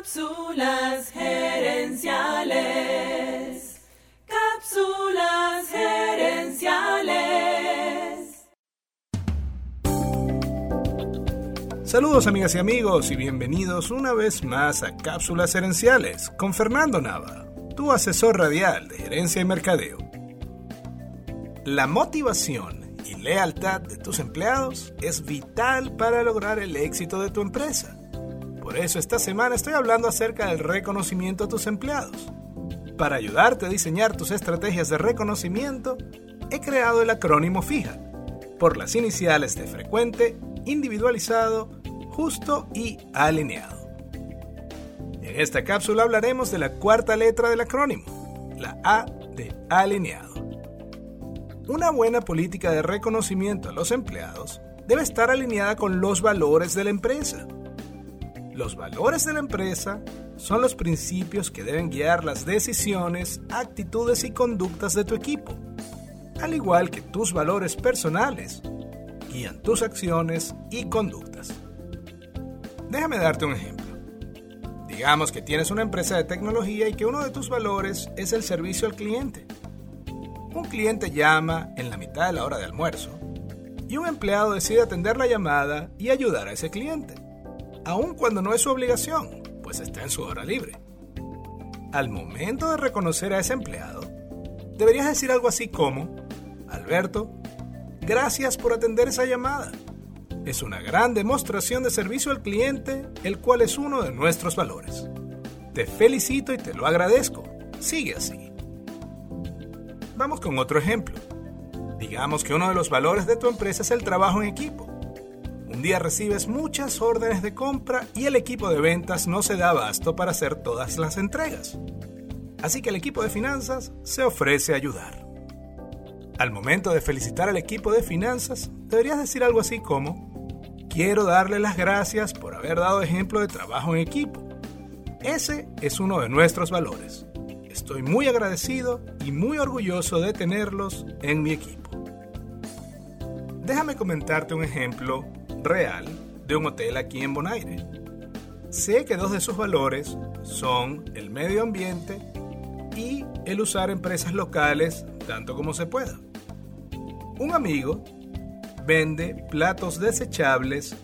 Cápsulas gerenciales. Cápsulas gerenciales. Saludos amigas y amigos y bienvenidos una vez más a Cápsulas Gerenciales con Fernando Nava, tu asesor radial de gerencia y mercadeo. La motivación y lealtad de tus empleados es vital para lograr el éxito de tu empresa. Por eso esta semana estoy hablando acerca del reconocimiento a tus empleados. Para ayudarte a diseñar tus estrategias de reconocimiento, he creado el acrónimo FIJA, por las iniciales de frecuente, individualizado, justo y alineado. En esta cápsula hablaremos de la cuarta letra del acrónimo, la A de alineado. Una buena política de reconocimiento a los empleados debe estar alineada con los valores de la empresa los valores de la empresa son los principios que deben guiar las decisiones, actitudes y conductas de tu equipo, al igual que tus valores personales guían tus acciones y conductas. Déjame darte un ejemplo. Digamos que tienes una empresa de tecnología y que uno de tus valores es el servicio al cliente. Un cliente llama en la mitad de la hora de almuerzo y un empleado decide atender la llamada y ayudar a ese cliente aun cuando no es su obligación, pues está en su hora libre. Al momento de reconocer a ese empleado, deberías decir algo así como, Alberto, gracias por atender esa llamada. Es una gran demostración de servicio al cliente, el cual es uno de nuestros valores. Te felicito y te lo agradezco. Sigue así. Vamos con otro ejemplo. Digamos que uno de los valores de tu empresa es el trabajo en equipo. Un día recibes muchas órdenes de compra y el equipo de ventas no se da abasto para hacer todas las entregas. Así que el equipo de finanzas se ofrece a ayudar. Al momento de felicitar al equipo de finanzas, deberías decir algo así como, quiero darle las gracias por haber dado ejemplo de trabajo en equipo. Ese es uno de nuestros valores. Estoy muy agradecido y muy orgulloso de tenerlos en mi equipo. Déjame comentarte un ejemplo real de un hotel aquí en Bonaire. Sé que dos de sus valores son el medio ambiente y el usar empresas locales tanto como se pueda. Un amigo vende platos desechables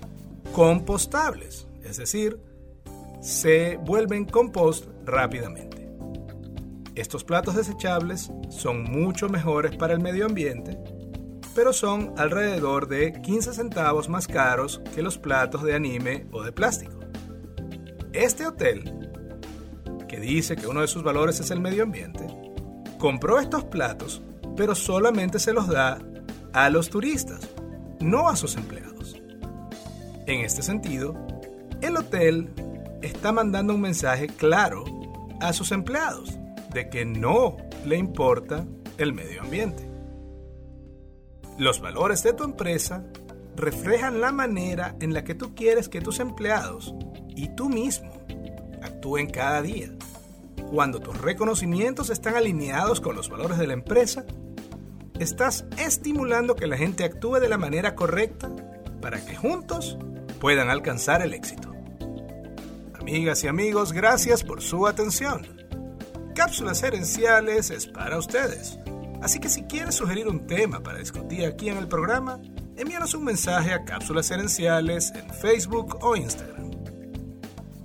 compostables, es decir, se vuelven compost rápidamente. Estos platos desechables son mucho mejores para el medio ambiente pero son alrededor de 15 centavos más caros que los platos de anime o de plástico. Este hotel, que dice que uno de sus valores es el medio ambiente, compró estos platos, pero solamente se los da a los turistas, no a sus empleados. En este sentido, el hotel está mandando un mensaje claro a sus empleados de que no le importa el medio ambiente. Los valores de tu empresa reflejan la manera en la que tú quieres que tus empleados y tú mismo actúen cada día. Cuando tus reconocimientos están alineados con los valores de la empresa, estás estimulando que la gente actúe de la manera correcta para que juntos puedan alcanzar el éxito. Amigas y amigos, gracias por su atención. Cápsulas Herenciales es para ustedes Así que si quieres sugerir un tema para discutir aquí en el programa, envíanos un mensaje a Cápsulas Herenciales en Facebook o Instagram.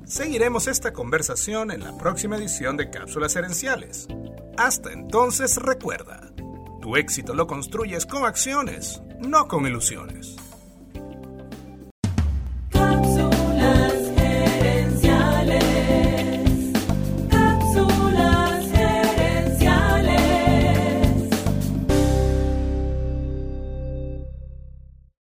Seguiremos esta conversación en la próxima edición de Cápsulas Herenciales. Hasta entonces recuerda, tu éxito lo construyes con acciones, no con ilusiones.